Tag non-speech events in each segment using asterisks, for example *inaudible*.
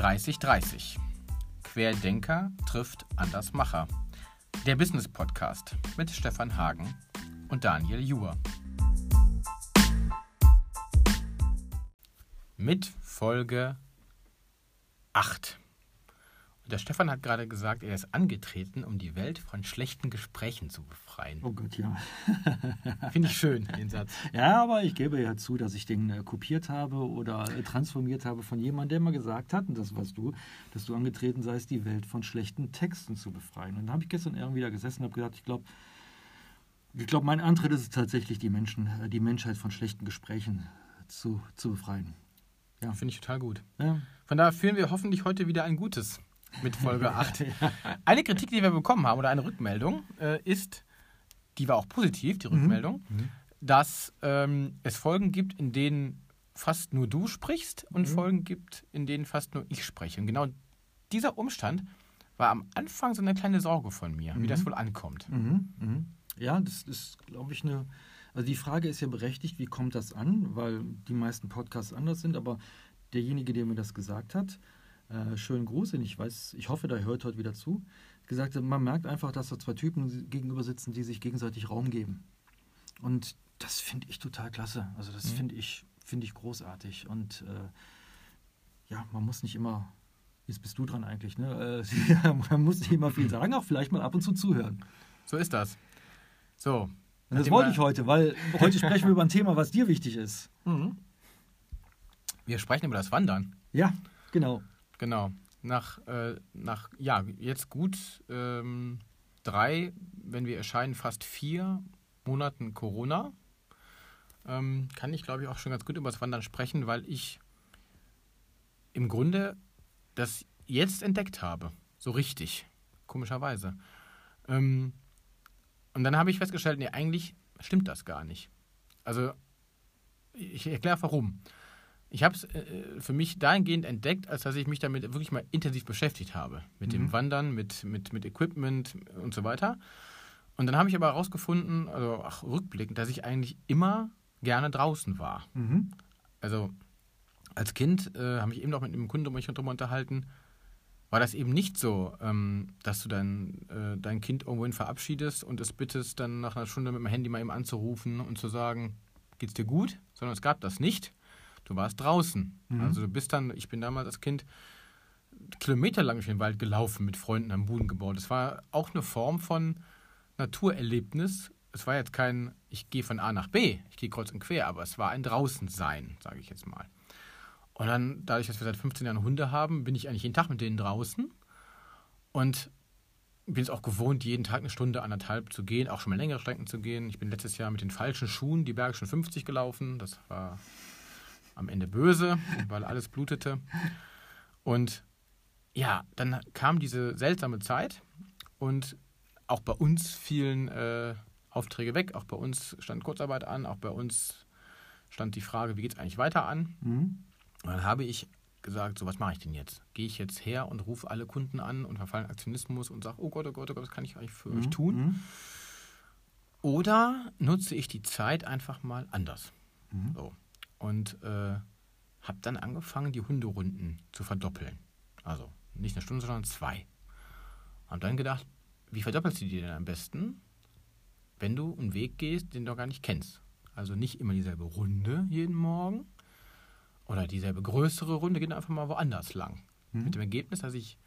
3030. Querdenker trifft Andersmacher. Der Business Podcast mit Stefan Hagen und Daniel Juhr. Mit Folge 8. Der Stefan hat gerade gesagt, er ist angetreten, um die Welt von schlechten Gesprächen zu befreien. Oh Gott, ja. *laughs* Finde ich schön, den Satz. Ja, aber ich gebe ja zu, dass ich den äh, kopiert habe oder äh, transformiert habe von jemandem, der mal gesagt hat, und das warst du, dass du angetreten seist, die Welt von schlechten Texten zu befreien. Und da habe ich gestern irgendwie da gesessen und habe gedacht, ich glaube, ich glaube, mein Antritt ist es tatsächlich, die Menschen, äh, die Menschheit von schlechten Gesprächen zu, zu befreien. Ja. Finde ich total gut. Ja. Von daher führen wir hoffentlich heute wieder ein gutes mit Folge *laughs* 8. Eine Kritik, die wir bekommen haben, oder eine Rückmeldung, äh, ist, die war auch positiv, die Rückmeldung, Mhm. dass ähm, es Folgen gibt, in denen fast nur du sprichst und Mhm. Folgen gibt, in denen fast nur ich spreche. Und genau dieser Umstand war am Anfang so eine kleine Sorge von mir, wie Mhm. das wohl ankommt. Mhm, mhm. Ja, das ist, glaube ich, eine. Also die Frage ist ja berechtigt, wie kommt das an? Weil die meisten Podcasts anders sind, aber derjenige, der mir das gesagt hat, äh, schönen Gruß, ich weiß, ich hoffe, der hört heute wieder zu, gesagt man merkt einfach, dass da zwei Typen gegenüber sitzen, die sich gegenseitig Raum geben. Und das finde ich total klasse. Also das Mhm. finde ich, finde ich großartig. Und äh, ja, man muss nicht immer, jetzt bist du dran eigentlich, ne? Äh, *laughs* man muss nicht immer viel sagen, auch vielleicht mal ab und zu zuhören. So ist das. So. Und das wollte ich heute, weil heute sprechen wir über ein Thema, was dir wichtig ist. Mhm. Wir sprechen über das Wandern. Ja, genau. Genau. Nach, äh, nach ja, jetzt gut ähm, drei, wenn wir erscheinen, fast vier Monaten Corona, ähm, kann ich, glaube ich, auch schon ganz gut über das Wandern sprechen, weil ich im Grunde das jetzt entdeckt habe. So richtig. Komischerweise. Ähm, und dann habe ich festgestellt, nee, eigentlich stimmt das gar nicht. Also, ich erkläre warum. Ich habe es äh, für mich dahingehend entdeckt, als dass ich mich damit wirklich mal intensiv beschäftigt habe. Mit dem Mhm. Wandern, mit, mit, mit Equipment und so weiter. Und dann habe ich aber herausgefunden, also auch rückblickend, dass ich eigentlich immer gerne draußen war. Mhm. Also als Kind, äh, habe ich eben noch mit einem Kunden um mich drüber unterhalten, war das eben nicht so, ähm, dass du dein, äh, dein Kind irgendwohin verabschiedest und es bittest, dann nach einer Stunde mit dem Handy mal eben anzurufen und zu sagen, geht's dir gut? Sondern es gab das nicht. Du warst draußen. Mhm. Also du bist dann, ich bin damals als Kind kilometerlang durch den Wald gelaufen mit Freunden am Boden gebaut. Es war auch eine Form von Naturerlebnis. Es war jetzt kein, ich gehe von A nach B, ich gehe kreuz und quer, aber es war ein Draußensein, sage ich jetzt mal. Und dann, dadurch, dass wir seit 15 Jahren Hunde haben, bin ich eigentlich jeden Tag mit denen draußen und bin es auch gewohnt, jeden Tag eine Stunde, anderthalb zu gehen, auch schon mal längere Strecken zu gehen. Ich bin letztes Jahr mit den falschen Schuhen die Bergischen 50 gelaufen. Das war am Ende böse, weil alles blutete. Und ja, dann kam diese seltsame Zeit und auch bei uns fielen äh, Aufträge weg, auch bei uns stand Kurzarbeit an, auch bei uns stand die Frage, wie geht es eigentlich weiter an. Mhm. Und dann habe ich gesagt, so was mache ich denn jetzt? Gehe ich jetzt her und rufe alle Kunden an und verfalle in Aktionismus und sage, oh Gott, oh Gott, oh Gott, was kann ich eigentlich für euch Mhm. tun? Mhm. Oder nutze ich die Zeit einfach mal anders? Mhm. So. Und äh, habe dann angefangen, die Hunderunden zu verdoppeln. Also nicht eine Stunde, sondern zwei. Und dann gedacht, wie verdoppelst du die denn am besten, wenn du einen Weg gehst, den du gar nicht kennst? Also nicht immer dieselbe Runde jeden Morgen oder dieselbe größere Runde, geht einfach mal woanders lang. Mhm. Mit dem Ergebnis, dass ich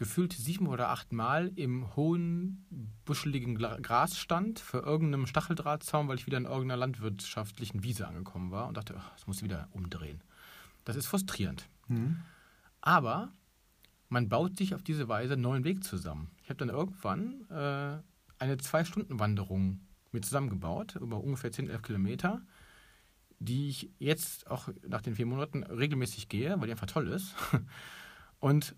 gefühlt sieben oder acht Mal im hohen, buscheligen Gras stand für irgendeinem Stacheldrahtzaun, weil ich wieder in irgendeiner landwirtschaftlichen Wiese angekommen war und dachte, ach, das muss ich wieder umdrehen. Das ist frustrierend. Mhm. Aber man baut sich auf diese Weise einen neuen Weg zusammen. Ich habe dann irgendwann äh, eine Zwei-Stunden-Wanderung mir zusammengebaut, über ungefähr 10, 11 Kilometer, die ich jetzt auch nach den vier Monaten regelmäßig gehe, weil die einfach toll ist. *laughs* Und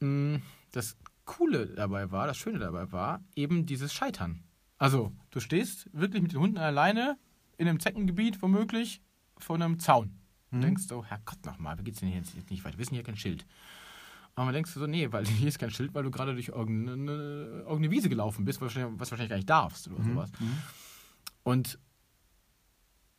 mh, das Coole dabei war, das Schöne dabei war, eben dieses Scheitern. Also, du stehst wirklich mit den Hunden alleine in einem Zeckengebiet, womöglich, vor einem Zaun. Mhm. denkst so, Herrgott nochmal, wie geht's denn hier jetzt nicht weiter? Wir wissen hier kein Schild. Aber man denkst du so, nee, weil *laughs* hier ist kein Schild, weil du gerade durch irgendeine, irgendeine Wiese gelaufen bist, was wahrscheinlich, was wahrscheinlich gar nicht darfst oder Mhm. sowas. Mhm. Und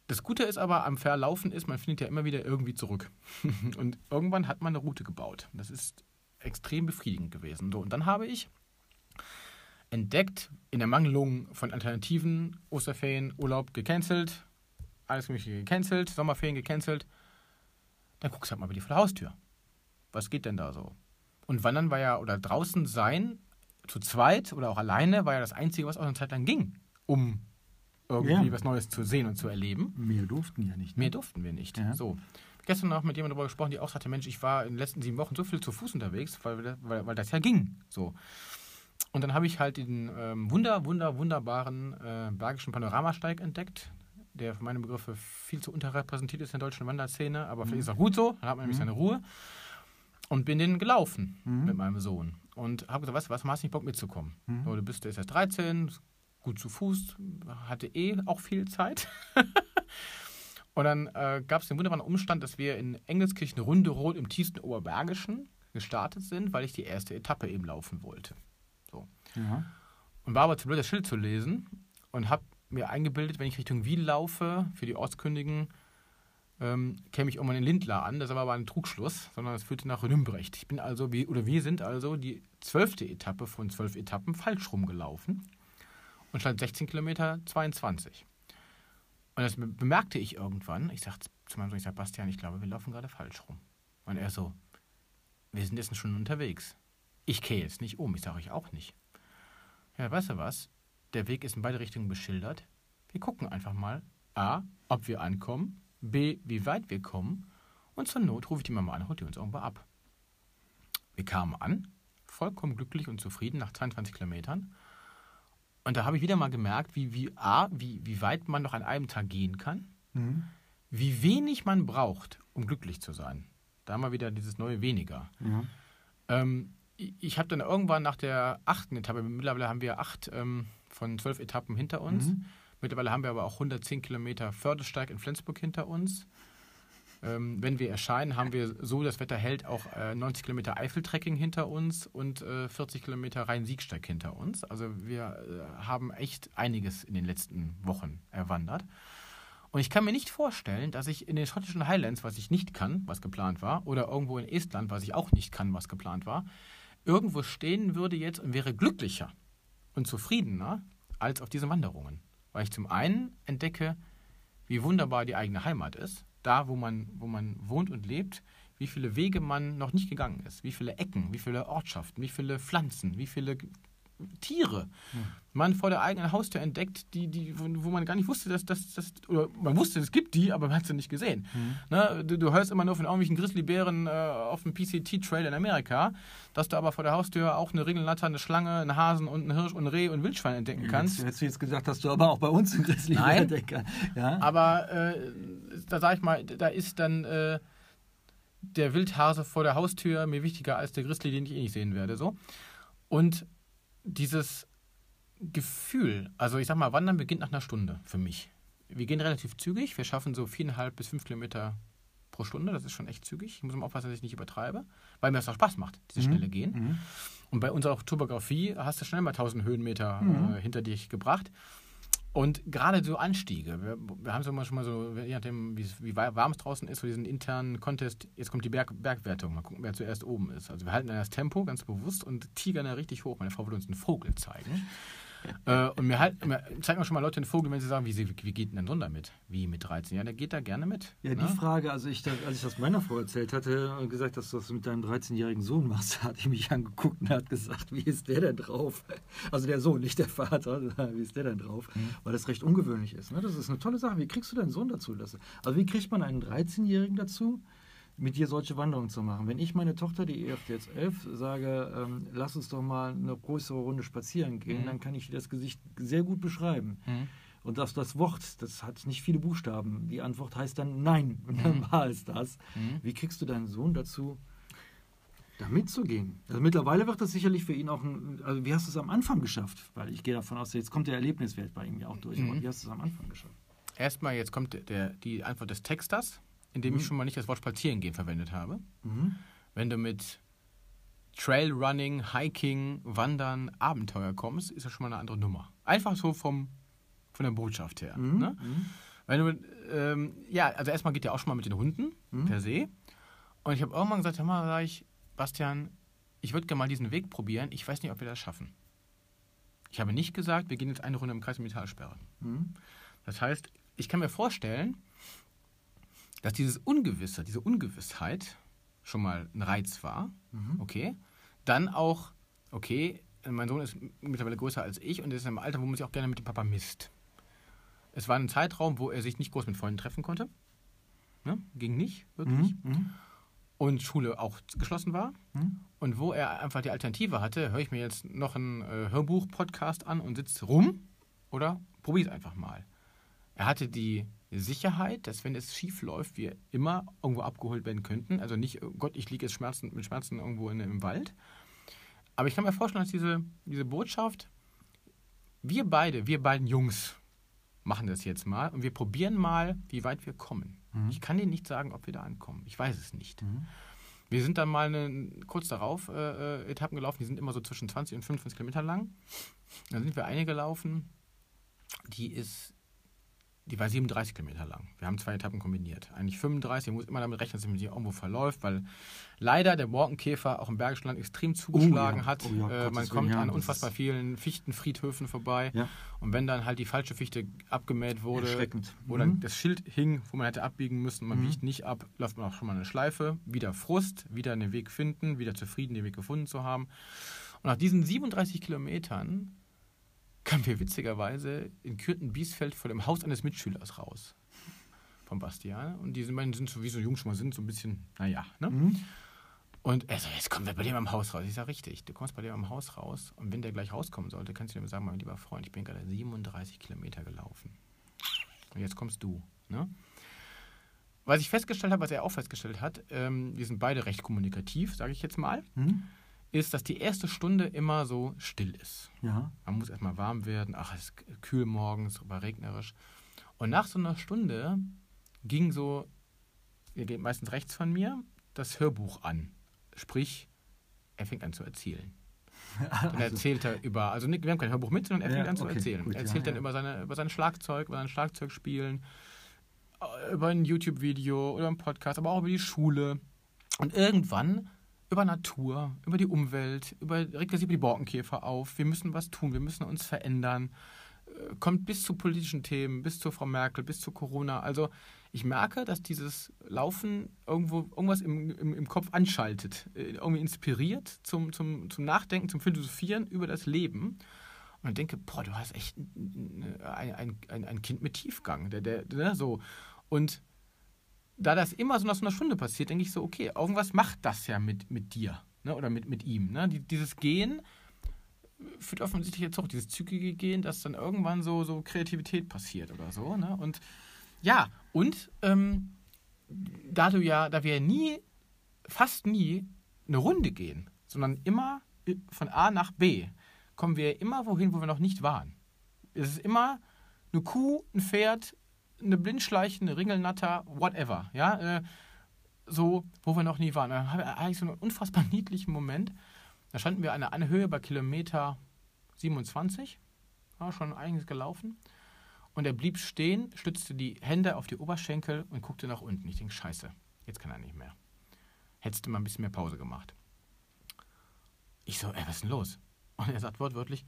Das Gute ist aber am Verlaufen ist, man findet ja immer wieder irgendwie zurück. *laughs* und irgendwann hat man eine Route gebaut. Das ist extrem befriedigend gewesen. So, und dann habe ich entdeckt, in der Mangelung von Alternativen, Osterferien, Urlaub gecancelt, alles mögliche gecancelt, Sommerferien gecancelt. Dann guckst du halt mal wieder vor der Haustür. Was geht denn da so? Und wandern war ja, oder draußen sein, zu zweit oder auch alleine, war ja das Einzige, was auch eine Zeit lang ging, um irgendwie ja. was Neues zu sehen und zu erleben. Mehr durften ja nicht. Ne? Mehr durften wir nicht. Ja. So. Gestern noch mit jemandem darüber gesprochen, die auch sagte, Mensch, ich war in den letzten sieben Wochen so viel zu Fuß unterwegs, weil, weil, weil das ja ging. So. Und dann habe ich halt den ähm, wunder, wunder, wunderbaren äh, Bergischen Panoramasteig entdeckt, der für meine Begriffe viel zu unterrepräsentiert ist in der deutschen Wanderszene, aber mhm. vielleicht ist auch gut so, dann hat man nämlich mhm. seine Ruhe. Und bin den gelaufen mhm. mit meinem Sohn. Und habe gesagt, weißt du was, hast nicht Bock mitzukommen. Mhm. So, du bist, der ist erst 13, gut zu Fuß, hatte eh auch viel Zeit. *laughs* und dann äh, gab es den wunderbaren Umstand, dass wir in Engelskirchen Runde im tiefsten Oberbergischen gestartet sind, weil ich die erste Etappe eben laufen wollte. So. Ja. Und war aber zu blöd, das Schild zu lesen und habe mir eingebildet, wenn ich Richtung Wien laufe, für die Ortskündigen, ähm, käme ich irgendwann in Lindlar an. Das war aber ein Trugschluss, sondern es führte nach Rümbrecht. Ich bin also, wie, oder wir sind also die zwölfte Etappe von zwölf Etappen falsch rumgelaufen und stand 16 Kilometer 22. Und das bemerkte ich irgendwann. Ich sagte zu meinem Sohn, ich sag, Bastian, ich glaube, wir laufen gerade falsch rum. Und er so, wir sind jetzt schon unterwegs. Ich kehre jetzt nicht um, ich sage euch auch nicht. Ja, weißt du was? Der Weg ist in beide Richtungen beschildert. Wir gucken einfach mal, A, ob wir ankommen, B, wie weit wir kommen und zur Not rufe ich die Mama an, holt die uns irgendwo ab. Wir kamen an, vollkommen glücklich und zufrieden nach 22 Kilometern. Und da habe ich wieder mal gemerkt, wie, wie, A, wie, wie weit man noch an einem Tag gehen kann, mhm. wie wenig man braucht, um glücklich zu sein. Da haben wir wieder dieses neue Weniger. Mhm. Ähm, ich habe dann irgendwann nach der achten Etappe, mittlerweile haben wir acht ähm, von zwölf Etappen hinter uns. Mhm. Mittlerweile haben wir aber auch 110 Kilometer Fördersteig in Flensburg hinter uns. Ähm, wenn wir erscheinen, haben wir so, das Wetter hält, auch äh, 90 Kilometer Eifeltrekking hinter uns und äh, 40 Kilometer Rhein-Siegsteig hinter uns. Also wir äh, haben echt einiges in den letzten Wochen erwandert. Und ich kann mir nicht vorstellen, dass ich in den schottischen Highlands, was ich nicht kann, was geplant war, oder irgendwo in Estland, was ich auch nicht kann, was geplant war, irgendwo stehen würde jetzt und wäre glücklicher und zufriedener als auf diesen Wanderungen. Weil ich zum einen entdecke, wie wunderbar die eigene Heimat ist, da wo man, wo man wohnt und lebt, wie viele Wege man noch nicht gegangen ist, wie viele Ecken, wie viele Ortschaften, wie viele Pflanzen, wie viele Tiere hm. man vor der eigenen Haustür entdeckt, die, die, wo man gar nicht wusste, dass das, oder man wusste, es gibt die, aber man hat sie nicht gesehen. Hm. Ne? Du, du, hörst immer nur von irgendwelchen Grizzlybären äh, auf dem PCT-Trail in Amerika, dass du aber vor der Haustür auch eine Ringelnatter, eine Schlange, einen Hasen und einen Hirsch und ein Reh und ein Wildschwein entdecken kannst. Jetzt, hättest du jetzt gesagt, dass du aber auch bei uns einen Grizzlybär entdecken ja? Aber äh, da sag ich mal, da ist dann äh, der Wildhase vor der Haustür mir wichtiger als der Grizzly, den ich eh nicht sehen werde. So. Und dieses Gefühl, also ich sag mal, Wandern beginnt nach einer Stunde für mich. Wir gehen relativ zügig, wir schaffen so viereinhalb bis fünf Kilometer pro Stunde, das ist schon echt zügig. Ich muss mal aufpassen, dass ich nicht übertreibe, weil mir das auch Spaß macht, diese mhm. schnelle Gehen. Mhm. Und bei unserer Topografie hast du schnell mal 1000 Höhenmeter mhm. äh, hinter dich gebracht. Und gerade so Anstiege, wir, wir haben es immer schon mal so, je nachdem, wie, warm es draußen ist, für diesen internen Contest, jetzt kommt die Berg, Bergwertung, mal gucken, wer zuerst oben ist. Also wir halten dann das Tempo ganz bewusst und tigern da richtig hoch. Meine Frau will uns einen Vogel zeigen. Äh, und mir, halt, mir zeigen auch schon mal Leute den Vogel, wenn sie sagen, wie, sie, wie geht denn dein Sohn damit? Wie mit 13? Ja, der geht da gerne mit. Ja, ne? die Frage, also ich, als ich das meiner Frau erzählt hatte und gesagt, dass du das mit deinem 13-jährigen Sohn machst, *laughs* hat ich mich angeguckt und hat gesagt, wie ist der denn drauf? Also der Sohn, nicht der Vater, *laughs* wie ist der denn drauf? Mhm. Weil das recht ungewöhnlich ist. Ne? Das ist eine tolle Sache. Wie kriegst du deinen Sohn dazu? Also wie kriegt man einen 13-Jährigen dazu? Mit dir solche Wanderungen zu machen. Wenn ich meine Tochter, die ist jetzt elf, sage, ähm, lass uns doch mal eine größere Runde spazieren gehen, mhm. dann kann ich das Gesicht sehr gut beschreiben. Mhm. Und das, das Wort, das hat nicht viele Buchstaben. Die Antwort heißt dann Nein. *laughs* Und dann mhm. war es das. Mhm. Wie kriegst du deinen Sohn dazu, da mitzugehen? Also mittlerweile wird das sicherlich für ihn auch ein. Also, wie hast du es am Anfang geschafft? Weil ich gehe davon aus, jetzt kommt der Erlebniswert bei ihm ja auch durch. Aber mhm. wie hast du es am Anfang geschafft? Erstmal, jetzt kommt der, die Antwort des Texters indem mhm. ich schon mal nicht das Wort Spazierengehen verwendet habe. Mhm. Wenn du mit Trailrunning, Hiking, Wandern, Abenteuer kommst, ist das schon mal eine andere Nummer. Einfach so vom, von der Botschaft her. Mhm. Ne? Mhm. Weil du, ähm, ja, also erstmal geht ja auch schon mal mit den Hunden Mhm. per se. Und ich habe irgendwann gesagt, hör mal, sag ich, Bastian, ich würde gerne mal diesen Weg probieren. Ich weiß nicht, ob wir das schaffen. Ich habe nicht gesagt, wir gehen jetzt eine Runde im Kreis die Talsperre. Mhm. Das heißt, ich kann mir vorstellen, dass dieses Ungewisse, diese Ungewissheit schon mal ein Reiz war. Mhm. Okay. Dann auch, okay, mein Sohn ist mittlerweile größer als ich und ist im Alter, wo man sich auch gerne mit dem Papa misst. Es war ein Zeitraum, wo er sich nicht groß mit Freunden treffen konnte. Ne? Ging nicht, wirklich. Mhm. Mhm. Und Schule auch geschlossen war. Mhm. Und wo er einfach die Alternative hatte, höre ich mir jetzt noch einen äh, Hörbuch-Podcast an und sitze rum oder probiere es einfach mal. Er hatte die Sicherheit, dass wenn es schief läuft, wir immer irgendwo abgeholt werden könnten. Also nicht, oh Gott, ich liege jetzt Schmerzen, mit Schmerzen irgendwo in, im Wald. Aber ich kann mir vorstellen, dass diese, diese Botschaft, wir beide, wir beiden Jungs, machen das jetzt mal und wir probieren mal, wie weit wir kommen. Mhm. Ich kann dir nicht sagen, ob wir da ankommen. Ich weiß es nicht. Mhm. Wir sind dann mal eine, kurz darauf äh, äh, Etappen gelaufen, die sind immer so zwischen 20 und 25 Kilometer lang. Dann sind wir eine gelaufen, die ist, die war 37 Kilometer lang. Wir haben zwei Etappen kombiniert. Eigentlich 35, man muss immer damit rechnen, dass man sich irgendwo verläuft, weil leider der Borkenkäfer auch im Bergischen Land extrem zugeschlagen ja. hat. Oh ja, äh, man kommt an unfassbar vielen Fichtenfriedhöfen vorbei. Ja. Und wenn dann halt die falsche Fichte abgemäht wurde, Erschreckend. oder Mhm. das Schild hing, wo man hätte abbiegen müssen, man Mhm. biegt nicht ab, läuft man auch schon mal eine Schleife, wieder Frust, wieder einen Weg finden, wieder zufrieden, den Weg gefunden zu haben. Und nach diesen 37 Kilometern kamen wir witzigerweise in Kürten-Biesfeld vor dem Haus eines Mitschülers raus. Von Bastian. Und diese beiden sind so, wie so Jungs schon mal sind, so ein bisschen, naja, ne? Mhm. Und er so, jetzt kommen wir bei dem am Haus raus. Ich sage, richtig, du kommst bei dem am Haus raus. Und wenn der gleich rauskommen sollte, kannst du ihm sagen, mein lieber Freund, ich bin gerade 37 Kilometer gelaufen. Und jetzt kommst du. Ne? Was ich festgestellt habe, was er auch festgestellt hat, ähm, wir sind beide recht kommunikativ, sage ich jetzt mal, Mhm. Ist, dass die erste Stunde immer so still ist. Ja. Man muss erstmal warm werden. Ach, es ist kühl morgens, war regnerisch. Und nach so einer Stunde ging so, ihr geht meistens rechts von mir, das Hörbuch an. Sprich, er fängt an zu erzählen. *laughs* Dann erzählt er über, also wir haben kein Hörbuch mit, sondern er Ja, fängt an zu okay, erzählen. gut, er erzählt ja, dann ja. über, seine, über sein Schlagzeug, über sein Schlagzeugspielen, äh, über ein YouTube-Video oder einen Podcast, aber auch über die Schule. Und irgendwann über Natur, über die Umwelt, über, regt er sich über die Borkenkäfer auf. Wir müssen was tun, wir müssen uns verändern. Äh, Kommt bis zu politischen Themen, bis zu Frau Merkel, bis zu Corona. Also ich merke, dass dieses Laufen irgendwo irgendwas im, im, im Kopf anschaltet, äh, irgendwie inspiriert zum, zum, zum Nachdenken, zum Philosophieren über das Leben. Und ich denke, boah, du hast echt ein, ein, ein, ein Kind mit Tiefgang. Der, der, der, so. Und da das immer so nach so einer Stunde passiert, denke ich so, okay, irgendwas macht das ja mit, mit dir ne? oder mit, mit ihm. Ne? Die, dieses Gehen führt offensichtlich jetzt auch dieses zügige Gehen, dass dann irgendwann so, so Kreativität passiert oder so. Ne? Und ja, und ähm, da du ja, da wir nie, fast nie eine Runde gehen, sondern immer von A nach B, kommen wir immer wohin, wo wir noch nicht waren. Es ist immer eine Kuh, ein Pferd, eine Blindschleiche, eine Ringelnatter, whatever. Ja, äh, so, wo wir noch nie waren. Da haben wir eigentlich so einen unfassbar *laughs* niedlichen Moment. Da standen wir an einer Höhe bei Kilometer 27, war schon einiges gelaufen. Und er blieb stehen, stützte die Hände auf die Oberschenkel und guckte nach unten. Ich denke, scheiße, jetzt kann er nicht mehr. Hättest du mal ein bisschen mehr Pause gemacht. Ich so, ey, was ist denn los? Und er sagt wortwörtlich,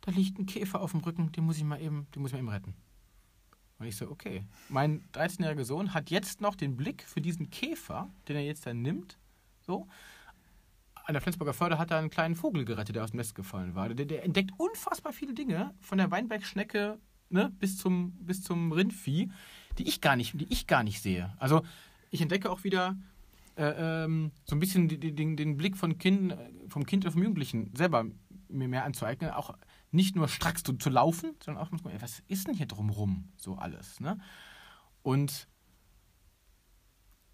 da liegt ein Käfer auf dem Rücken, den muss ich mal eben, den muss ich mal eben retten. Und ich so, okay. Mein 13-jähriger Sohn hat jetzt noch den Blick für diesen Käfer, den er jetzt dann nimmt. So. An der Flensburger Förde hat er einen kleinen Vogel gerettet, der aus dem Nest gefallen war. Der, der entdeckt unfassbar viele Dinge, von der Weinbergschnecke ne, bis, zum, bis zum Rindvieh, die ich gar nicht, die ich gar nicht sehe. Also ich entdecke auch wieder äh, ähm, so ein bisschen den, den, den Blick von kind, vom Kind oder vom Jugendlichen selber mir mehr anzueignen, auch nicht nur stracks zu, zu laufen, sondern auch, was ist denn hier drumrum so alles, ne? Und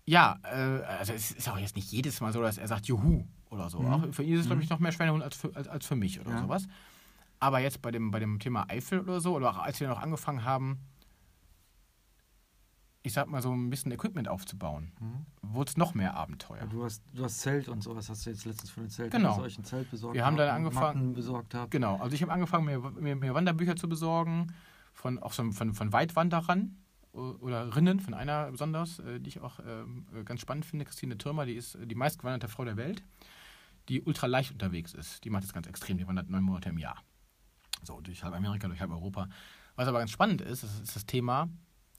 ja, äh, also es ist auch jetzt nicht jedes Mal so, dass er sagt Juhu oder so. Mhm. Auch für ihn ist es, glaube ich, Mhm. noch mehr Schweinehund als für, als, als für mich oder Ja. sowas. Aber jetzt bei dem, bei dem Thema Eifel oder so, oder auch als wir noch angefangen haben, ich sag mal so ein bisschen Equipment aufzubauen, Mhm. wurde es noch mehr Abenteuer. Du, hast, du hast Zelt und sowas, hast du jetzt letztens von den Zelt, Genau. euch ein Zelt besorgt Wir haben dann angefangen- Matten besorgt habt. Genau, also ich habe angefangen, mir, mir, mir Wanderbücher zu besorgen, von, auch so von, von Weitwanderern. oder Rinnen von einer besonders, äh, die ich auch ähm, äh, ganz spannend finde, Christine Türmer, die ist die meistgewanderte Frau der Welt, die ultra leicht unterwegs ist. Die macht das ganz extrem, die wandert neun Monate im Jahr. So, durch halb Amerika, durch halb Europa. Was aber ganz spannend ist, das ist das Thema,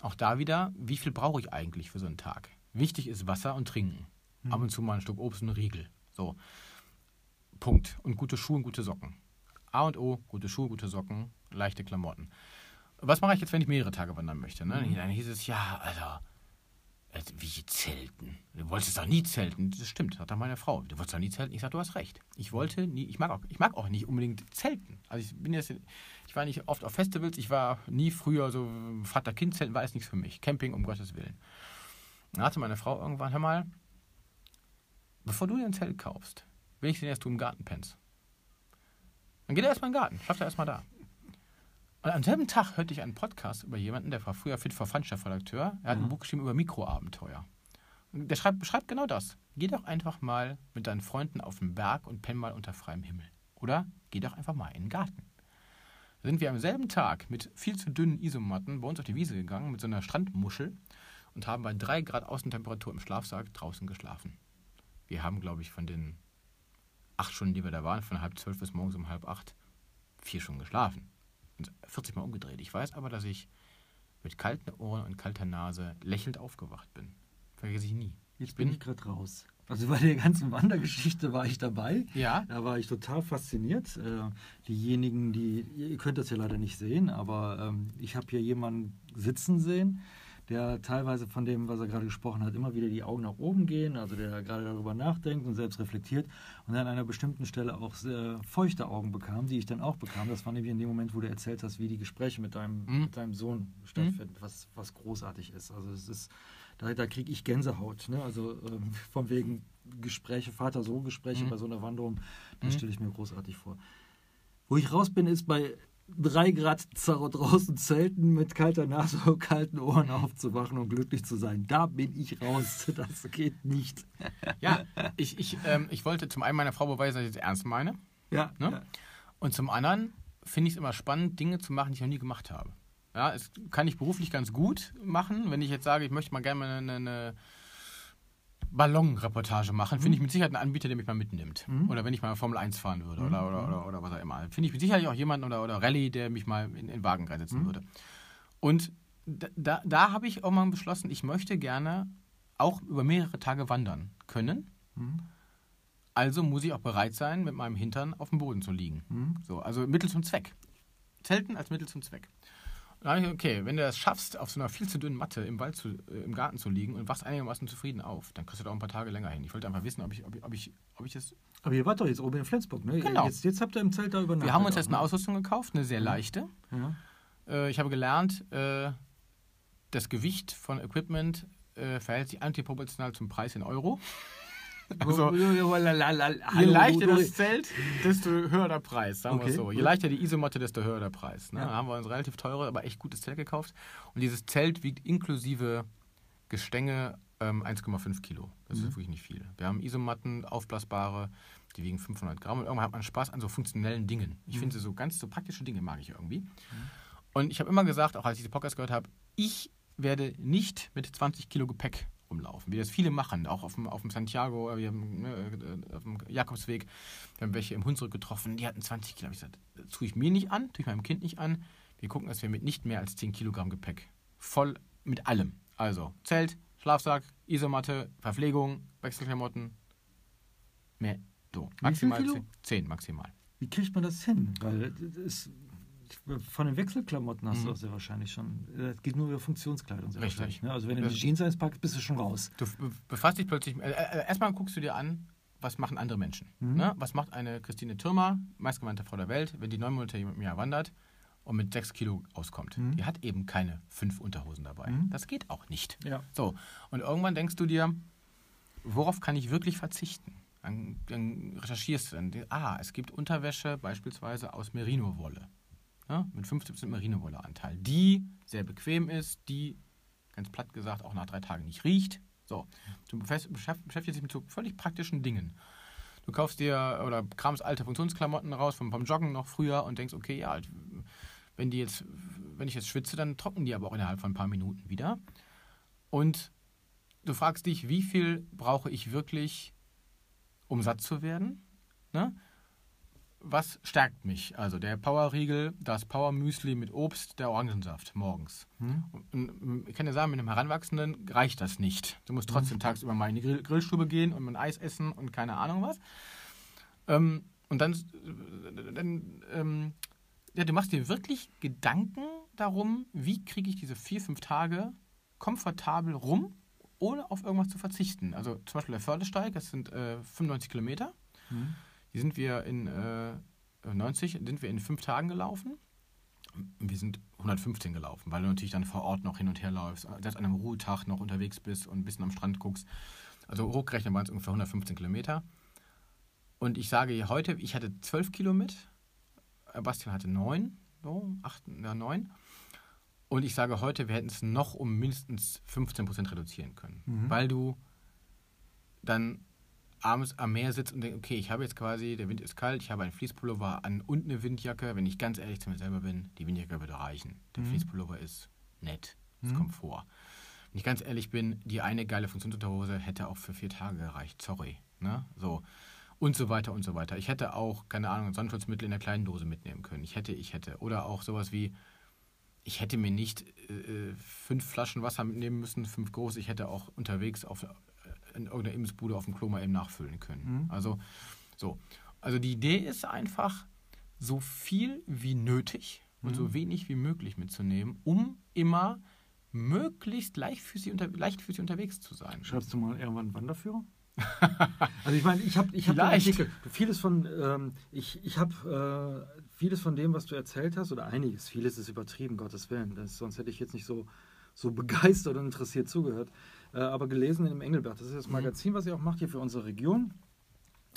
auch da wieder, wie viel brauche ich eigentlich für so einen Tag? Wichtig ist Wasser und Trinken. Mhm. Ab und zu mal ein Stück Obst und einen Riegel. So. Punkt. Und gute Schuhe und gute Socken. A und O, gute Schuhe, gute Socken, leichte Klamotten. Was mache ich jetzt, wenn ich mehrere Tage wandern möchte? Ne? Mhm. Dann hieß es, ja, also, wie zelten? Du wolltest doch nie zelten. Das stimmt, sagt dann meine Frau. Du wolltest doch nie zelten. Ich sage, du hast recht. Ich wollte nie, ich mag auch, ich mag auch nicht unbedingt zelten. Also ich bin jetzt, ich war nicht oft auf Festivals, ich war nie früher so Vater-Kind-Zelten, war es nichts für mich. Camping, um Gottes Willen. Dann hatte meine Frau irgendwann, hör mal, bevor du dir ein Zelt kaufst, will ich sehen, dass du im Garten pennst. Dann geht er erstmal in den Garten, schlaft er erstmal da. Und am selben Tag hörte ich einen Podcast über jemanden, der war früher Fit for Fun Chefredakteur. Er hat mhm. ein Buch geschrieben über Mikroabenteuer. Und der schreibt, beschreibt genau das. Geh doch einfach mal mit deinen Freunden auf den Berg und penn mal unter freiem Himmel. Oder geh doch einfach mal in den Garten. Da sind wir am selben Tag mit viel zu dünnen Isomatten bei uns auf die Wiese gegangen, mit so einer Strandmuschel und haben bei drei Grad Außentemperatur im Schlafsack draußen geschlafen. Wir haben, glaube ich, von den acht Stunden, die wir da waren, von halb zwölf bis morgens um halb acht, vier Stunden geschlafen. Und 40 Mal umgedreht. Ich weiß aber, dass ich mit kalten Ohren und kalter Nase lächelnd aufgewacht bin. Vergesse ich nie. Jetzt bin ich gerade raus. Also bei der ganzen Wandergeschichte war ich dabei. Ja. Da war ich total fasziniert. Äh, diejenigen, die, ihr könnt das ja leider nicht sehen, aber ähm, ich habe hier jemanden sitzen sehen, der teilweise von dem, was er gerade gesprochen hat, immer wieder die Augen nach oben gehen, also der gerade darüber nachdenkt und selbst reflektiert und an einer bestimmten Stelle auch sehr feuchte Augen bekam, die ich dann auch bekam. Das war nämlich in dem Moment, wo du erzählt hast, wie die Gespräche mit deinem, mhm. mit deinem Sohn stattfinden, mhm. was, was großartig ist. Also es ist, da, da kriege ich Gänsehaut. Ne? Also ähm, von wegen Gespräche, Vater-Sohn-Gespräche mhm. bei so einer Wanderung, das mhm. stelle ich mir großartig vor. Wo ich raus bin, ist bei drei Grad draußen zelten mit kalter Nase und kalten Ohren aufzuwachen und glücklich zu sein. Da bin ich raus. Das geht nicht. Ja, ich, ich, ähm, ich wollte zum einen meiner Frau beweisen, dass ich es ernst meine. Ja, ne? ja. Und zum anderen finde ich es immer spannend, Dinge zu machen, die ich noch nie gemacht habe. Ja, es kann ich beruflich ganz gut machen. Wenn ich jetzt sage, ich möchte mal gerne eine, eine Ballonreportage machen, finde ich mhm. mit Sicherheit einen Anbieter, der mich mal mitnimmt. Mhm. Oder wenn ich mal Formel 1 fahren würde mhm. oder, oder, oder, oder, was auch immer. Finde ich mit Sicherheit auch jemanden oder, oder Rallye, der mich mal in den Wagen reinsetzen mhm. würde. Und da, da habe ich auch mal beschlossen, ich möchte gerne auch über mehrere Tage wandern können. Mhm. Also muss ich auch bereit sein, mit meinem Hintern auf dem Boden zu liegen. Mhm. So, also Mittel zum Zweck. Zelten als Mittel zum Zweck okay, wenn du es schaffst, auf so einer viel zu dünnen Matte im Wald zu, äh, im Garten zu liegen und wachst einigermaßen zufrieden auf, dann kriegst du da auch ein paar Tage länger hin. Ich wollte einfach wissen, ob ich, ob ich, ob ich, ob ich das. Aber ihr wart doch jetzt oben in Flensburg, ne? Genau. Jetzt, jetzt habt ihr im Zelt da übernachtet. Wir haben uns jetzt eine Ausrüstung gekauft, eine sehr leichte. Ja. Äh, ich habe gelernt, äh, das Gewicht von Equipment äh, verhält sich antiproportional zum Preis in Euro. Also, je leichter das Zelt, desto höher der Preis, sagen okay. wir so. Je leichter die Isomatte, desto höher der Preis. Ne? Ja. Da haben wir uns relativ teure, aber echt gutes Zelt gekauft. Und dieses Zelt wiegt inklusive Gestänge ähm, 1,5 Kilo. Das mhm. ist wirklich nicht viel. Wir haben Isomatten, aufblasbare, die wiegen 500 Gramm. Und irgendwann hat man Spaß an so funktionellen Dingen. Ich mhm. finde so ganz so praktische Dinge mag ich irgendwie. Mhm. Und ich habe immer gesagt, auch als ich die Podcast gehört habe, ich werde nicht mit 20 Kilo Gepäck rumlaufen, wie das viele machen, auch auf dem, auf dem Santiago, wir haben, ne, äh, auf dem Jakobsweg, wir haben welche im Hunsrück getroffen, die hatten 20 Kilo. Ich gesagt, das tue ich mir nicht an, tue ich meinem Kind nicht an. Wir gucken, dass wir mit nicht mehr als 10 Kilogramm Gepäck, voll mit allem, also Zelt, Schlafsack, Isomatte, Verpflegung, Wechselklamotten, mehr, so, maximal 10, 10 maximal. Wie kriegt man das hin? Weil das von den Wechselklamotten hast mhm. du auch sehr wahrscheinlich schon. Das geht nur über Funktionskleidung sehr Richtig. Ne? Also wenn du die Jeans einpackst, bist du schon raus. Du befasst dich plötzlich. Äh, äh, erstmal guckst du dir an, was machen andere Menschen. Mhm. Ne? Was macht eine Christine Türmer, meistgemeinte Frau der Welt, wenn die neun Monate im Jahr wandert und mit sechs Kilo auskommt? Mhm. Die hat eben keine fünf Unterhosen dabei. Mhm. Das geht auch nicht. Ja. So. Und irgendwann denkst du dir, worauf kann ich wirklich verzichten? Dann, dann recherchierst du dann, ah, es gibt Unterwäsche beispielsweise aus Merino-Wolle ja, mit 15% Merino-Wolle-Anteil, die sehr bequem ist, die, ganz platt gesagt, auch nach drei Tagen nicht riecht. So, du beschäftigst dich mit so völlig praktischen Dingen. Du kaufst dir oder kramst alte Funktionsklamotten raus vom, vom Joggen noch früher und denkst, okay, ja, wenn die jetzt wenn ich jetzt schwitze, dann trocknen die aber auch innerhalb von ein paar Minuten wieder. Und du fragst dich, wie viel brauche ich wirklich, um satt zu werden? Ne? Was stärkt mich? Also der Powerriegel, das Power Müsli mit Obst, der Orangensaft morgens. Hm. Und ich kann dir sagen, mit einem Heranwachsenden reicht das nicht. Du musst trotzdem hm. tagsüber mal in die Grill Grillstube gehen und ein Eis essen und keine Ahnung was. Ähm, und dann, dann ähm, ja, du machst dir wirklich Gedanken darum, wie kriege ich diese vier, fünf Tage komfortabel rum, ohne auf irgendwas zu verzichten. Also zum Beispiel der Fördersteig, das sind äh, 95 Kilometer. Mhm. Die sind wir in äh, 90, sind wir in fünf Tagen gelaufen. Wir sind 115 gelaufen, weil du natürlich dann vor Ort noch hin und her läufst, selbst an einem Ruhetag noch unterwegs bist und ein bisschen am Strand guckst. Also hochgerechnet waren es ungefähr 115 Kilometer. Und ich sage heute, ich hatte 12 Kilo mit, Bastian hatte 9, so, 8, ja, 9. Und ich sage heute, wir hätten es noch um mindestens 15% reduzieren können. Mhm. Weil du dann abends am Meer sitzt und denkst, okay, ich habe jetzt quasi, der Wind ist kalt, ich habe einen Fließpullover an und eine Windjacke. Wenn ich ganz ehrlich zu mir selber bin, die Windjacke würde reichen. Der mhm. Fließpullover ist nett, ist mhm. Komfort. Wenn ich ganz ehrlich bin, die eine geile Funktionsunterhose hätte auch für vier Tage gereicht. Sorry. Ne? So. Und so weiter und so weiter. Ich hätte auch, keine Ahnung, Sonnenschutzmittel in der kleinen Dose mitnehmen können. Ich hätte, ich hätte. Oder auch sowas wie, ich hätte mir nicht äh, fünf Flaschen Wasser mitnehmen müssen, fünf große. Ich hätte auch unterwegs auf, in irgendeiner Imbissbude auf dem Klo mal eben nachfüllen können. Mhm. Also so. Also die Idee ist einfach, so viel wie nötig mhm. und so mhm. wenig wie möglich mitzunehmen, um immer möglichst leichtfüßig, unter, leichtfüßig unterwegs zu sein. Schreibst du mal irgendwann Wanderführer? *laughs* also ich meine, ich habe ich hab Artikel, vieles von ähm, ich, ich habe äh, vieles von dem, was du erzählt hast, oder einiges, vieles ist übertrieben, Gottes Willen, das, sonst hätte ich jetzt nicht so, so begeistert und interessiert zugehört. Äh, aber gelesen im Engelbert, das ist das mhm. Magazin, was ihr auch macht hier für unsere Region.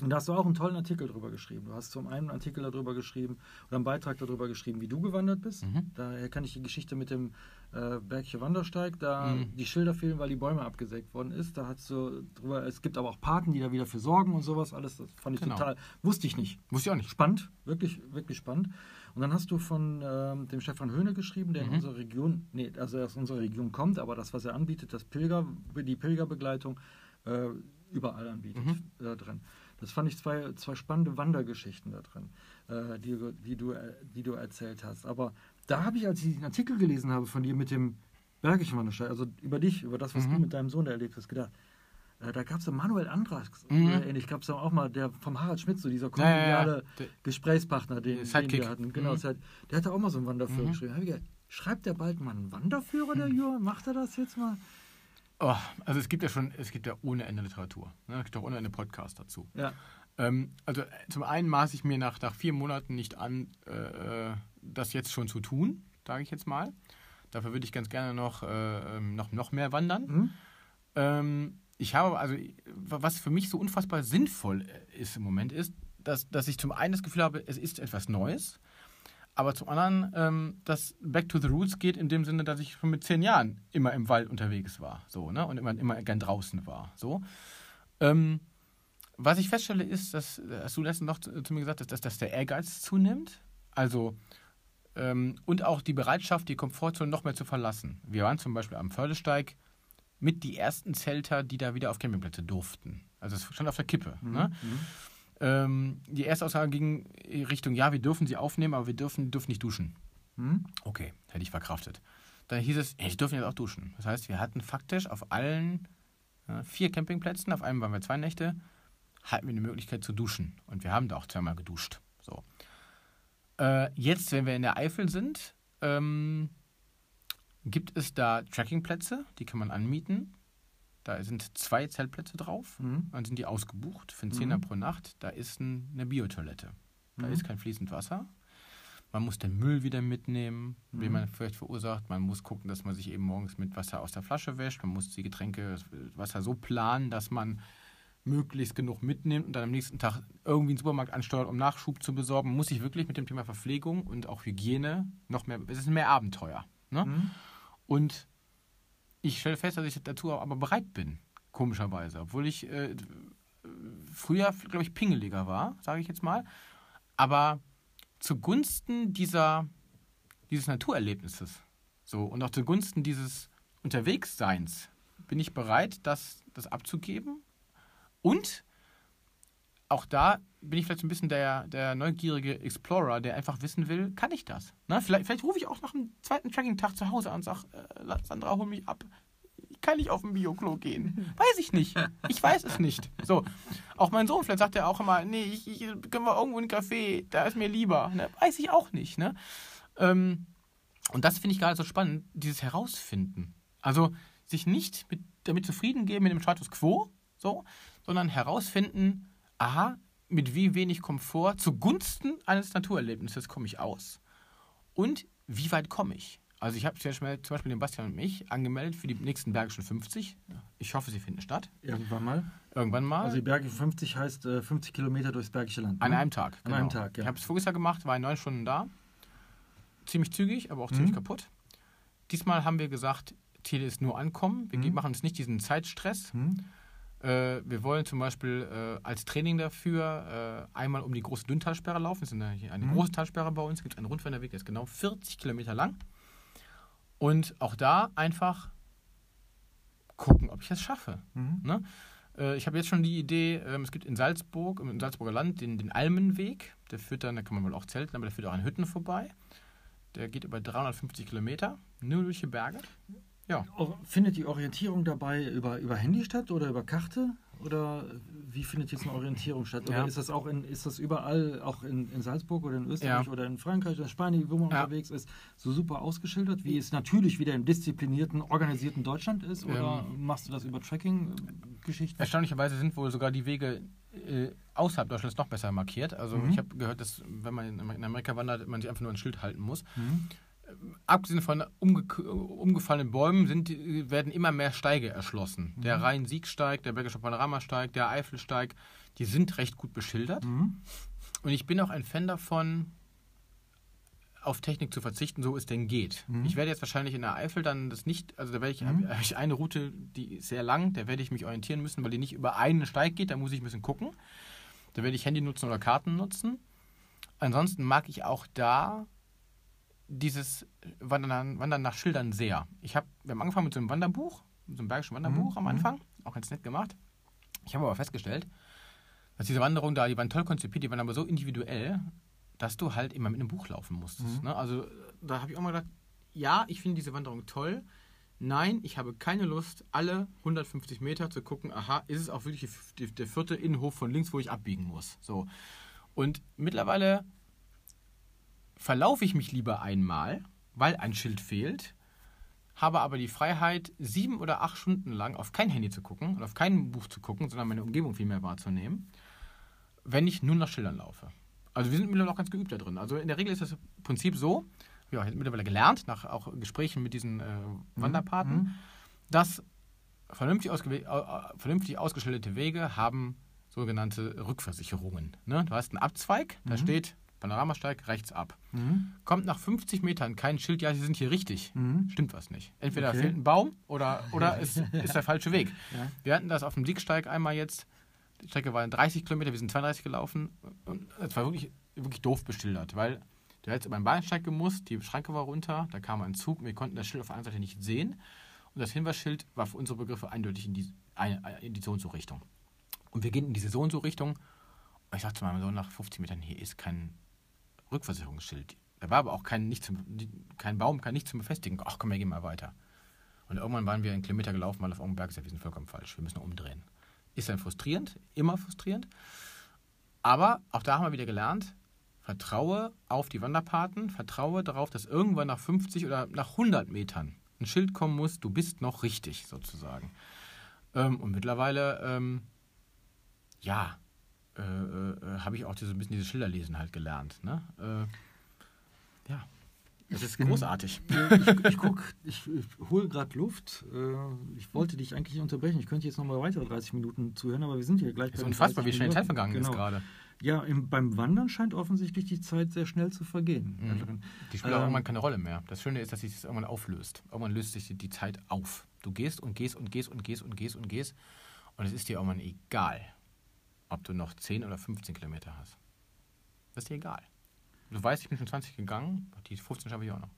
Und da hast du auch einen tollen Artikel darüber geschrieben. Du hast zum einen einen Artikel darüber geschrieben oder einen Beitrag darüber geschrieben, wie du gewandert bist. Mhm. Daher kann ich die Geschichte mit dem äh, Bergche Wandersteig, da mhm. die Schilder fehlen, weil die Bäume abgesägt worden ist. Da hast du drüber, es gibt aber auch Paten, die da wieder für sorgen und sowas. Alles, das fand ich genau. total, wusste ich nicht. Wusste ich auch nicht. Spannend, wirklich, wirklich spannend. Und dann hast du von ähm, dem Stefan Höhne geschrieben, der mhm. in unserer Region, nee, also aus unserer Region kommt, aber das, was er anbietet, das Pilger, die Pilgerbegleitung, äh, überall anbietet mhm. äh, drin. Das fand ich zwei, zwei spannende Wandergeschichten da drin, äh, die, die, du, die du erzählt hast. Aber da habe ich, als ich den Artikel gelesen habe von dir mit dem Bergischen Wandersteig, also über dich, über das, was mhm. du mit deinem Sohn erlebt hast, gedacht, äh, da gab es Manuel Andrax mhm. oder ähnlich, gab es auch mal, der vom Harald Schmidt, so dieser koloniale ja, ja, Gesprächspartner, den, den, wir hatten. Genau, mhm. der hatte auch mal so einen Wanderführer mhm. geschrieben. Gedacht, schreibt der bald mal einen Wanderführer, der mhm. Jürgen? Macht er das jetzt mal? Oh, also es gibt ja schon, es gibt ja ohne Ende Literatur. Ne? Es gibt auch ohne Ende Podcast dazu. Ja. Ähm, also äh, zum einen maße ich mir nach, nach vier Monaten nicht an, äh, das jetzt schon zu tun, sage ich jetzt mal. Dafür würde ich ganz gerne noch, äh, ähm, noch, noch mehr wandern. Mhm. Ähm, ich habe, also was für mich so unfassbar sinnvoll äh, ist im Moment, ist, dass, dass ich zum einen das Gefühl habe, es ist etwas Neues aber zum anderen, ähm, dass Back to the Roots geht in dem Sinne, dass ich schon mit zehn Jahren immer im Wald unterwegs war, so, ne? Und immer, immer gern draußen war, so. Ähm, was ich feststelle, ist, dass, hast du letztens noch zu, zu mir gesagt hast, dass, dass der Ehrgeiz zunimmt. Also, ähm, und auch die Bereitschaft, die Komfortzone noch mehr zu verlassen. Wir waren zum Beispiel am Fördersteig mit die ersten Zelter, die da wieder auf Campingplätze durften. Also, es stand auf der Kippe, mhm. ne? Mhm. Ähm, die erste Aussage ging in Richtung, ja, wir dürfen sie aufnehmen, aber wir dürfen, dürfen nicht duschen. Hm? Okay, hätte ich verkraftet. Dann hieß es, ich dürfen jetzt auch duschen. Das heißt, wir hatten faktisch auf allen äh, vier Campingplätzen, auf einem waren wir zwei Nächte, hatten wir eine Möglichkeit zu duschen. Und wir haben da auch zweimal geduscht. So. Äh, jetzt, wenn wir in der Eifel sind, ähm, gibt es da Trackingplätze, die kann man anmieten. Da sind zwei Zeltplätze drauf, mhm. dann sind die ausgebucht für einen Zehner mhm. pro Nacht. Da ist ein, eine Biotoilette. Da mhm. ist kein fließend Wasser. Man muss den Müll wieder mitnehmen, mhm. den man vielleicht verursacht. Man muss gucken, dass man sich eben morgens mit Wasser aus der Flasche wäscht. Man muss die Getränke, das Wasser so planen, dass man möglichst genug mitnimmt und dann am nächsten Tag irgendwie einen Supermarkt ansteuert, um Nachschub zu besorgen. Man muss sich wirklich mit dem Thema Verpflegung und auch Hygiene noch mehr, es ist mehr Abenteuer. Ne? Mhm. Und ich stelle fest, dass ich dazu aber bereit bin, komischerweise. Obwohl ich äh, früher, glaube ich, pingeliger war, sage ich jetzt mal. Aber zugunsten dieser dieses Naturerlebnisses. So, und auch zugunsten dieses Unterwegsseins bin ich bereit, das, das abzugeben. Und auch da bin ich vielleicht so ein bisschen der, der neugierige Explorer, der einfach wissen will, kann ich das? Na, vielleicht, vielleicht rufe ich auch nach dem zweiten Tracking-Tag zu Hause an und sage, äh, Sandra, hol mich ab. Kann ich auf ein Bioklo gehen? *laughs* Weiß ich nicht. Ich weiß es nicht. So. Auch mein Sohn, vielleicht sagt er auch immer, nee, ich, ich, können wir irgendwo in einen Café, da ist mir lieber. Ne? Weiß ich auch nicht. Ne? Ähm, und das finde ich gerade so spannend, dieses Herausfinden. Also sich nicht mit, damit zufrieden geben mit dem Status quo, so, sondern herausfinden, aha, mit wie wenig Komfort zugunsten eines Naturerlebnisses komme ich aus. Und wie weit komme ich? Also ich habe zum Beispiel den Bastian und mich angemeldet für die nächsten Bergischen 50. Ich hoffe, sie finden statt. Irgendwann mal. Irgendwann mal. Also die Bergischen 50 heißt äh, 50 Kilometer durchs Bergische Land. Ne? An einem Tag. An einem genau. Tag, ja. Ich habe es voriges Jahr gemacht, war in neun Stunden da. Ziemlich zügig, aber auch ziemlich mhm. kaputt. Diesmal haben wir gesagt, Ziel ist nur ankommen. Wir mhm. machen uns nicht diesen Zeitstress. Mhm. Äh, wir wollen zum Beispiel äh, als Training dafür äh, einmal um die große Dünntalsperre laufen. Das ist eine, eine mhm. große Talsperre bei uns. Es gibt einen Rundwanderweg, der ist genau 40 Kilometer lang. Und auch da einfach gucken, ob ich es schaffe. Mhm. Ne? Äh, ich habe jetzt schon die Idee, ähm, es gibt in Salzburg, im Salzburger Land, den, den Almenweg. Der führt dann, da kann man wohl auch zelten, aber der führt auch an Hütten vorbei. Der geht über 350 Kilometer, nur durch die Berge. Ja. Findet die Orientierung dabei über, über Handy statt oder über Karte? Oder wie findet jetzt eine Orientierung statt? Oder ja. ist das auch in, ist das überall, auch in, in Salzburg oder in Österreich ja. oder in Frankreich oder Spanien, wo man ja. unterwegs ist, so super ausgeschildert, wie es natürlich wieder im disziplinierten, organisierten Deutschland ist? Oder ähm, machst du das über Tracking-Geschichten? Erstaunlicherweise sind wohl sogar die Wege äh, außerhalb Deutschlands noch besser markiert. Also mhm. ich habe gehört, dass wenn man in Amerika wandert, man sich einfach nur ein Schild halten muss. Mhm abgesehen von umge umgefallenen Bäumen sind, werden immer mehr Steige erschlossen. Mhm. Der Rhein-Sieg-Steig, der Bergische Panoramasteig, der Eifelsteig, die sind recht gut beschildert. Mhm. Und ich bin auch ein Fan davon, auf Technik zu verzichten, so es denn geht. Mhm. Ich werde jetzt wahrscheinlich in der Eifel dann das nicht, also da werde ich, mhm. habe ich eine Route, die ist sehr lang, da werde ich mich orientieren müssen, weil die nicht über einen Steig geht, da muss ich ein bisschen gucken. Da werde ich Handy nutzen oder Karten nutzen. Ansonsten mag ich auch da dieses Wandern, Wandern nach Schildern sehr. Ich hab, wir haben angefangen mit so einem Wanderbuch, mit so einem bergischen Wanderbuch mhm. am Anfang, auch ganz nett gemacht. Ich habe aber festgestellt, dass diese Wanderung da, die waren toll konzipiert, die waren aber so individuell, dass du halt immer mit einem Buch laufen musstest. Mhm. Ne? Also da habe ich auch mal gedacht, ja, ich finde diese Wanderung toll. Nein, ich habe keine Lust, alle 150 Meter zu gucken, aha, ist es auch wirklich der vierte Innenhof von links, wo ich abbiegen muss. So. Und mittlerweile verlaufe ich mich lieber einmal, weil ein Schild fehlt, habe aber die Freiheit, sieben oder acht Stunden lang auf kein Handy zu gucken und auf kein Buch zu gucken, sondern meine Umgebung viel mehr wahrzunehmen, wenn ich nur nach Schildern laufe. Also wir sind mittlerweile auch ganz geübt da drin. Also in der Regel ist das Prinzip so, ja, ich habe mittlerweile gelernt, nach auch Gesprächen mit diesen äh, Wanderpaten, mhm. dass vernünftig, äh, vernünftig ausgeschilderte Wege haben sogenannte Rückversicherungen. Ne? Du hast einen Abzweig, da mhm. steht Panoramasteig rechts ab. Mhm. Kommt nach 50 Metern kein Schild, ja, Sie sind hier richtig. Mhm. Stimmt was nicht. Entweder okay. fehlt ein Baum oder, oder ist, ist der falsche Weg. *laughs* Ja. Wir hatten das auf dem Siegsteig einmal jetzt. Die Strecke war 30 Kilometer, wir sind 32 gelaufen. Und es war wirklich, wirklich doof beschildert, weil du hättest über den Bahnsteig gemusst, die Schranke war runter, da kam ein Zug, wir konnten das Schild auf der einen Seite nicht sehen. Und das Hinweisschild war für unsere Begriffe eindeutig in die, in die so und so Richtung. Und wir gehen in diese so und so Richtung. Und ich sagte zu meinem Sohn nach 50 Metern, hier ist kein Rückversicherungsschild. Da war aber auch kein, nicht zum, kein Baum, kein nicht zum Befestigen. Ach komm, wir gehen mal weiter. Und irgendwann waren wir einen Kilometer gelaufen, weil auf irgendeinem Berg ist, wir sind vollkommen falsch. Wir müssen umdrehen. Ist dann frustrierend, immer frustrierend. Aber auch da haben wir wieder gelernt, vertraue auf die Wanderpaten, vertraue darauf, dass irgendwann nach 50 oder nach 100 Metern ein Schild kommen muss, du bist noch richtig, sozusagen. Ähm, und mittlerweile, ähm, ja, äh, äh, habe ich auch so ein bisschen dieses Schilderlesen halt gelernt. Ne? Äh, ja. Das ist großartig. *laughs* Ich, ich guck, ich, ich hole gerade Luft. Äh, ich wollte dich eigentlich nicht unterbrechen. Ich könnte jetzt noch mal weitere 30 Minuten zuhören, aber wir sind hier gleich. Das ist unfassbar, wie schnell die Zeit vergangen genau. ist gerade. Ja, im, beim Wandern scheint offensichtlich die Zeit sehr schnell zu vergehen. Mhm. Die spielt ähm, auch irgendwann keine Rolle mehr. Das Schöne ist, dass sich das irgendwann auflöst. Irgendwann löst sich die Zeit auf. Du gehst und gehst und gehst und gehst und gehst und gehst und es ist dir irgendwann egal ob du noch 10 oder 15 Kilometer hast. Das ist dir egal. Du weißt, ich bin schon 20 gegangen, die 15 schaffe ich auch noch.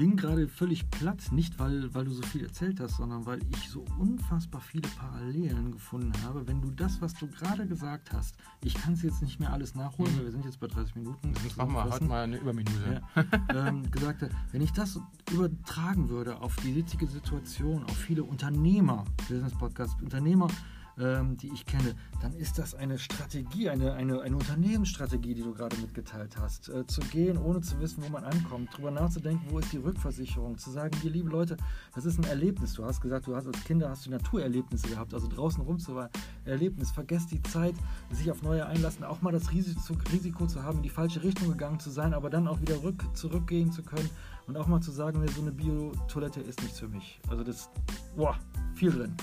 Bin gerade völlig platt, nicht weil, weil du so viel erzählt hast, sondern weil ich so unfassbar viele Parallelen gefunden habe. Wenn du das, was du gerade gesagt hast, ich kann es jetzt nicht mehr alles nachholen, mhm. weil wir sind jetzt bei 30 Minuten. Das machen wir heute mal eine Überminute. Ja, ähm, gesagt, wenn ich das übertragen würde auf die jetzige Situation, auf viele Unternehmer, Business Podcast, Unternehmer, ähm, die ich kenne, dann ist das eine Strategie, eine, eine, eine Unternehmensstrategie, die du gerade mitgeteilt hast. Äh, zu gehen, ohne zu wissen, wo man ankommt, darüber nachzudenken, wo ist die Rückversicherung, zu sagen, ihr liebe Leute, das ist ein Erlebnis. Du hast gesagt, du hast als Kinder hast du Naturerlebnisse gehabt, also draußen rumzuweilen, Erlebnis. Vergesst die Zeit, sich auf neue einlassen, auch mal das Risiko, Risiko zu haben, in die falsche Richtung gegangen zu sein, aber dann auch wieder rück, zurückgehen zu können und auch mal zu sagen, so eine Bio-Toilette ist nichts für mich. Also das, boah, viel drin.